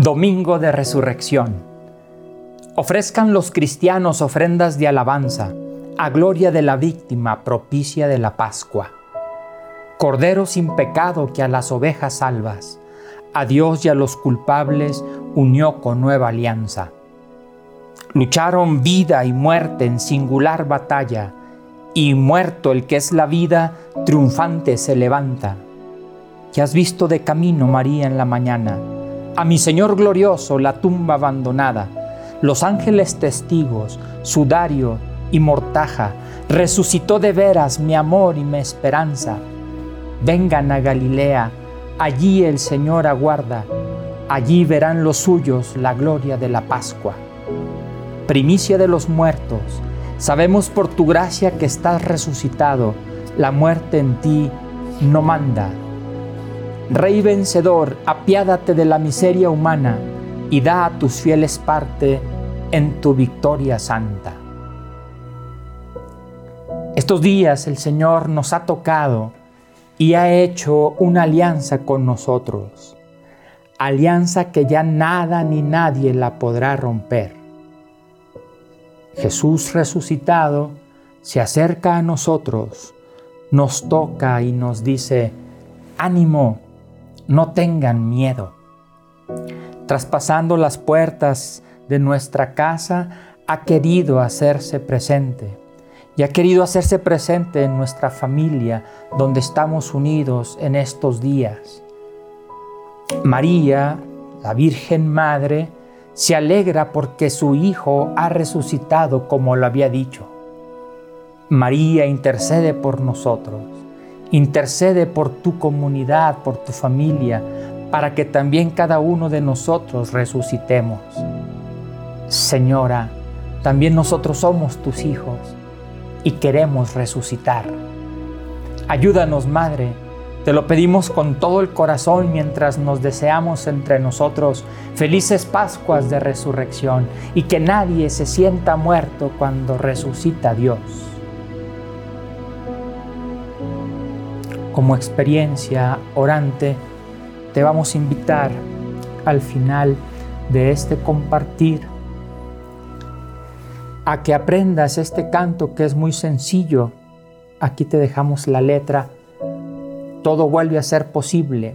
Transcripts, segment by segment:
Domingo de Resurrección. Ofrezcan los cristianos ofrendas de alabanza a gloria de la víctima propicia de la Pascua. Cordero sin pecado que a las ovejas salvas, a Dios y a los culpables unió con nueva alianza. Lucharon vida y muerte en singular batalla, y muerto el que es la vida, triunfante se levanta. ¿Qué has visto de camino, María, en la mañana? A mi Señor glorioso la tumba abandonada, los ángeles testigos, sudario y mortaja, resucitó de veras mi amor y mi esperanza. Vengan a Galilea, allí el Señor aguarda, allí verán los suyos la gloria de la Pascua. Primicia de los muertos, sabemos por tu gracia que estás resucitado, la muerte en ti no manda Rey vencedor, apiádate de la miseria humana y da a tus fieles parte en tu victoria santa. Estos días el Señor nos ha tocado y ha hecho una alianza con nosotros, alianza que ya nada ni nadie la podrá romper. Jesús resucitado se acerca a nosotros, nos toca y nos dice, ánimo, no tengan miedo. Traspasando las puertas de nuestra casa, ha querido hacerse presente y ha querido hacerse presente en nuestra familia donde estamos unidos en estos días. María, la Virgen Madre, se alegra porque su Hijo ha resucitado como lo había dicho. María intercede por nosotros. Intercede por tu comunidad, por tu familia, para que también cada uno de nosotros resucitemos. Señora, también nosotros somos tus hijos y queremos resucitar. Ayúdanos, Madre, te lo pedimos con todo el corazón mientras nos deseamos entre nosotros felices Pascuas de resurrección y que nadie se sienta muerto cuando resucita Dios. Como experiencia orante, te vamos a invitar al final de este compartir a que aprendas este canto que es muy sencillo. Aquí te dejamos la letra. Todo vuelve a ser posible.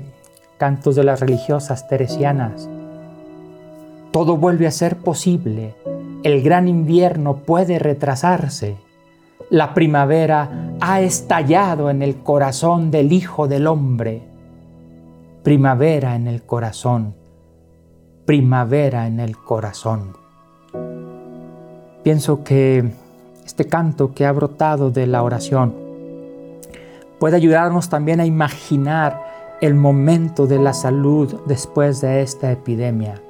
Cantos de las religiosas teresianas. Todo vuelve a ser posible. El gran invierno puede retrasarse. La primavera ha estallado en el corazón del Hijo del Hombre. Primavera en el corazón. Primavera en el corazón. Pienso que este canto que ha brotado de la oración puede ayudarnos también a imaginar el momento de la salud después de esta epidemia.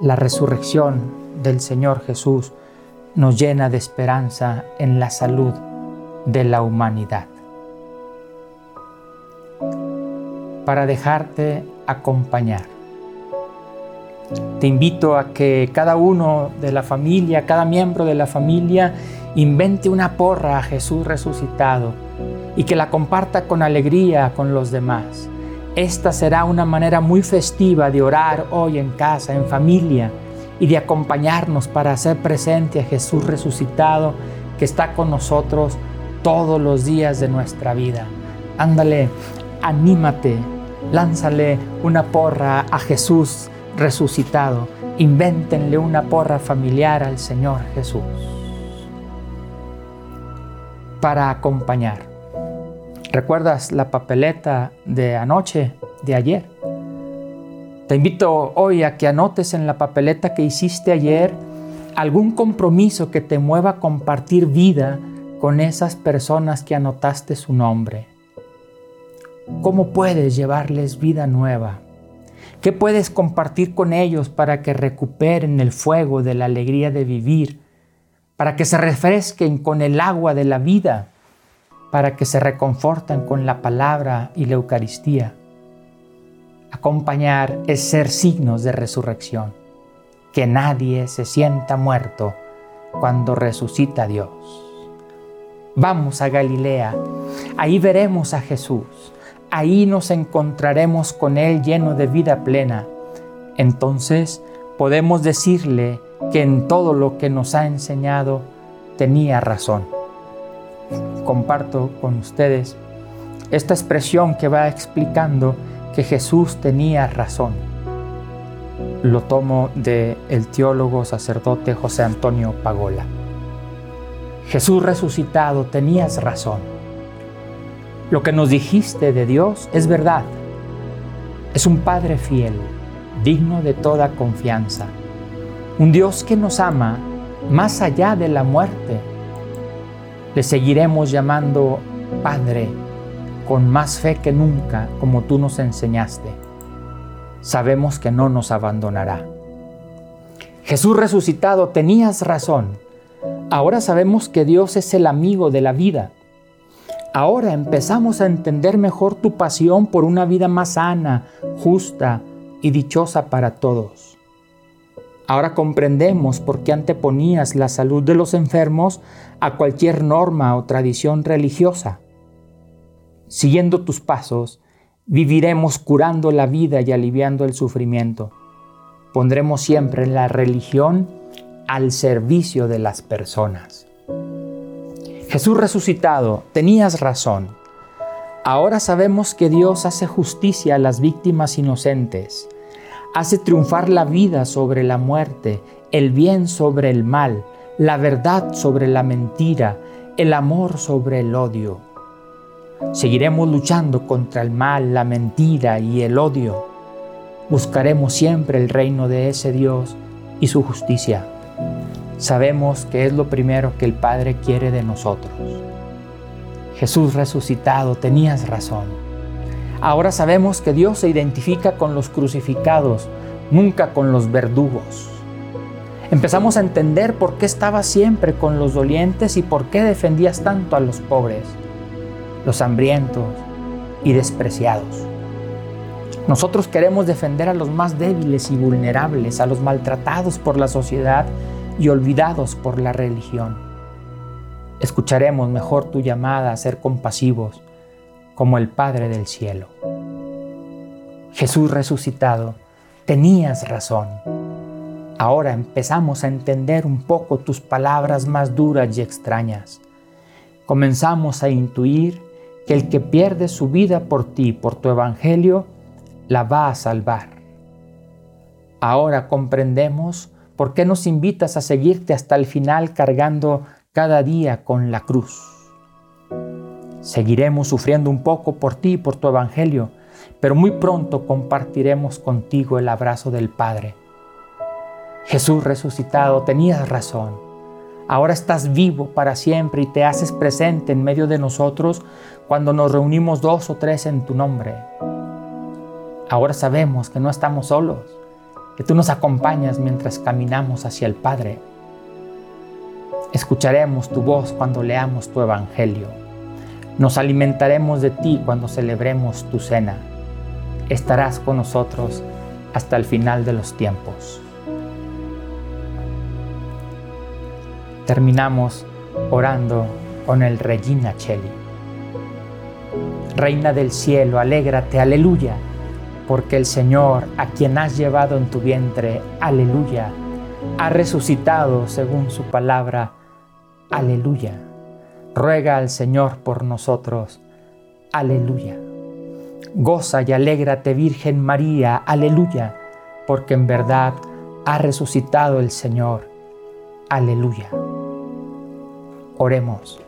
La resurrección del Señor Jesús nos llena de esperanza en la salud de la humanidad. Para dejarte acompañar. Te invito a que cada uno de la familia, cada miembro de la familia, invente una porra a Jesús resucitado y que la comparta con alegría con los demás. Esta será una manera muy festiva de orar hoy en casa, en familia, y de acompañarnos para hacer presente a Jesús resucitado que está con nosotros todos los días de nuestra vida. Ándale, anímate, lánzale una porra a Jesús resucitado. Invéntenle una porra familiar al Señor Jesús para acompañar. ¿Recuerdas la papeleta de anoche, de ayer? Te invito hoy a que anotes en la papeleta que hiciste ayer algún compromiso que te mueva a compartir vida con esas personas que anotaste su nombre. ¿Cómo puedes llevarles vida nueva? ¿Qué puedes compartir con ellos para que recuperen el fuego de la alegría de vivir? Para que se refresquen con el agua de la vida? Para que se reconforten con la palabra y la Eucaristía? Acompañar es ser signos de resurrección. Que nadie se sienta muerto cuando resucita Dios. Vamos a Galilea, ahí veremos a Jesús, ahí nos encontraremos con Él lleno de vida plena. entonces podemos decirle que en todo lo que nos ha enseñado tenía razón. Comparto con ustedes esta expresión que va explicando que Jesús tenía razón. Lo tomo del el teólogo sacerdote José Antonio Pagola. Jesús resucitado, tenías razón. Lo que nos dijiste de Dios es verdad. Es un Padre fiel, digno de toda confianza. Un Dios que nos ama más allá de la muerte. Le seguiremos llamando Padre con más fe que nunca, como tú nos enseñaste. Sabemos que no nos abandonará. Jesús resucitado, tenías razón. Ahora sabemos que Dios es el amigo de la vida. Ahora empezamos a entender mejor tu pasión por una vida más sana, justa y dichosa para todos. Ahora comprendemos por qué anteponías la salud de los enfermos a cualquier norma o tradición religiosa. Siguiendo tus pasos, viviremos curando la vida y aliviando el sufrimiento. Pondremos siempre la religión al servicio de las personas. Jesús resucitado, tenías razón. Ahora sabemos que Dios hace justicia a las víctimas inocentes, hace triunfar la vida sobre la muerte, el bien sobre el mal, la verdad sobre la mentira, el amor sobre el odio. Seguiremos luchando contra el mal, la mentira y el odio. Buscaremos siempre el reino de ese Dios y su justicia. Sabemos que es lo primero que el Padre quiere de nosotros. Jesús resucitado, tenías razón. Ahora sabemos que Dios se identifica con los crucificados, nunca con los verdugos. Empezamos a entender por qué estabas siempre con los dolientes y por qué defendías tanto a los pobres los hambrientos y despreciados. Nosotros queremos defender a los más débiles y vulnerables, a los maltratados por la sociedad y olvidados por la religión. Escucharemos mejor tu llamada a ser compasivos como el Padre del cielo. Jesús resucitado, tenías razón. Ahora empezamos a entender un poco tus palabras más duras y extrañas. Comenzamos a intuir que el que pierde su vida por ti, por tu evangelio, la va a salvar. Ahora comprendemos por qué nos invitas a seguirte hasta el final cargando cada día con la cruz. Seguiremos sufriendo un poco por ti y por tu evangelio, pero muy pronto compartiremos contigo el abrazo del Padre. Jesús resucitado, tenías razón Ahora estás vivo para siempre y te haces presente en medio de nosotros cuando nos reunimos dos o tres en tu nombre. Ahora sabemos que no estamos solos, que tú nos acompañas mientras caminamos hacia el Padre. Escucharemos tu voz cuando leamos tu Evangelio. Nos alimentaremos de ti cuando celebremos tu cena. Estarás con nosotros hasta el final de los tiempos. Terminamos orando con el Regina Cheli. Reina del cielo, alégrate, aleluya, porque el Señor, a quien has llevado en tu vientre, aleluya, ha resucitado según su palabra, aleluya. Ruega al Señor por nosotros, aleluya. Goza y alégrate, Virgen María, aleluya, porque en verdad ha resucitado el Señor, aleluya. Oremos.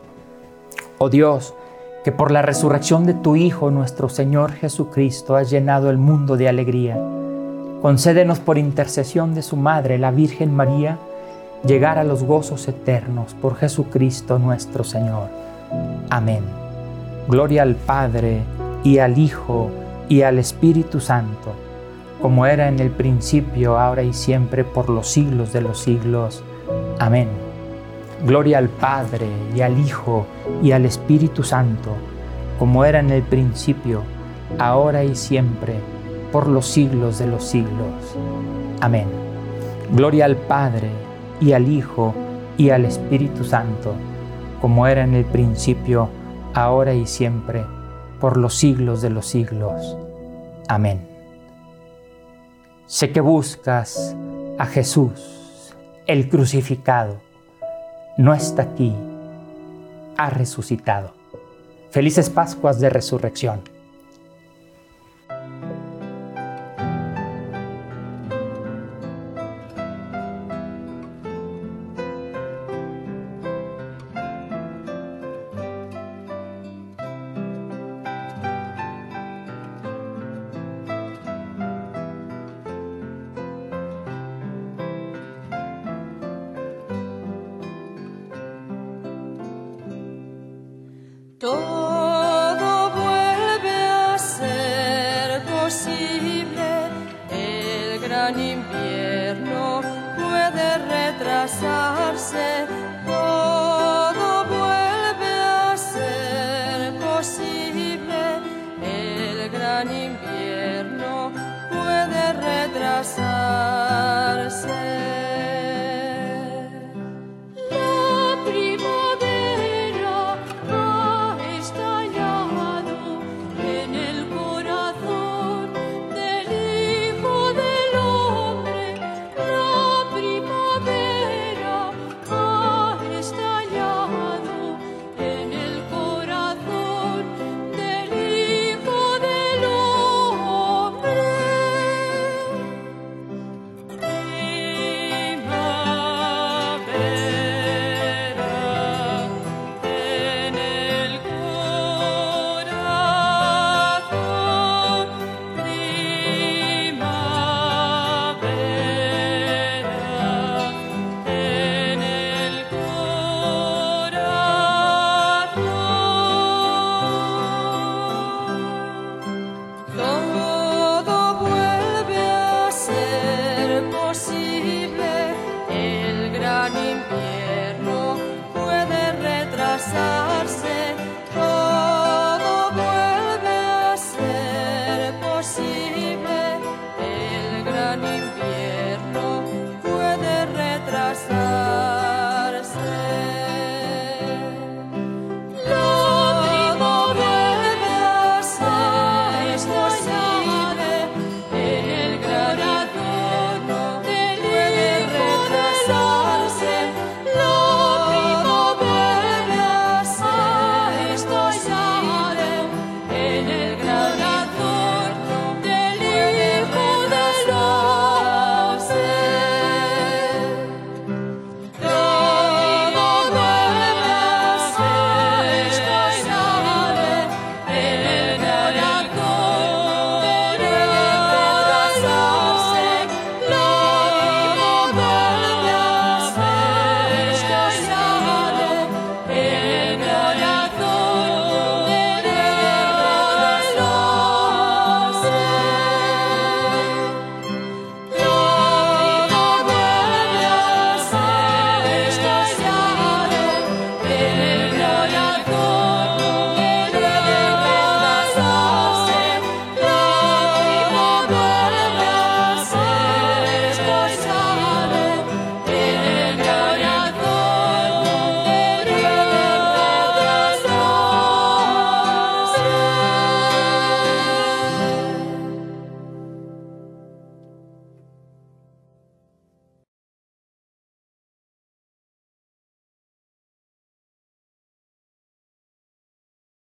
Oh Dios, que por la resurrección de tu Hijo, nuestro Señor Jesucristo, has llenado el mundo de alegría. Concédenos por intercesión de su Madre, la Virgen María, llegar a los gozos eternos por Jesucristo nuestro Señor. Amén. Gloria al Padre y al Hijo y al Espíritu Santo, como era en el principio, ahora y siempre, por los siglos de los siglos. Amén. Gloria al Padre y al Hijo y al Espíritu Santo, como era en el principio, ahora y siempre, por los siglos de los siglos. Amén. Gloria al Padre y al Hijo y al Espíritu Santo, como era en el principio, ahora y siempre, por los siglos de los siglos. Amén. Sé que buscas a Jesús, el crucificado. No está aquí, ha resucitado. Felices Pascuas de Resurrección. Todo vuelve a ser posible, el gran invierno puede retrasarse.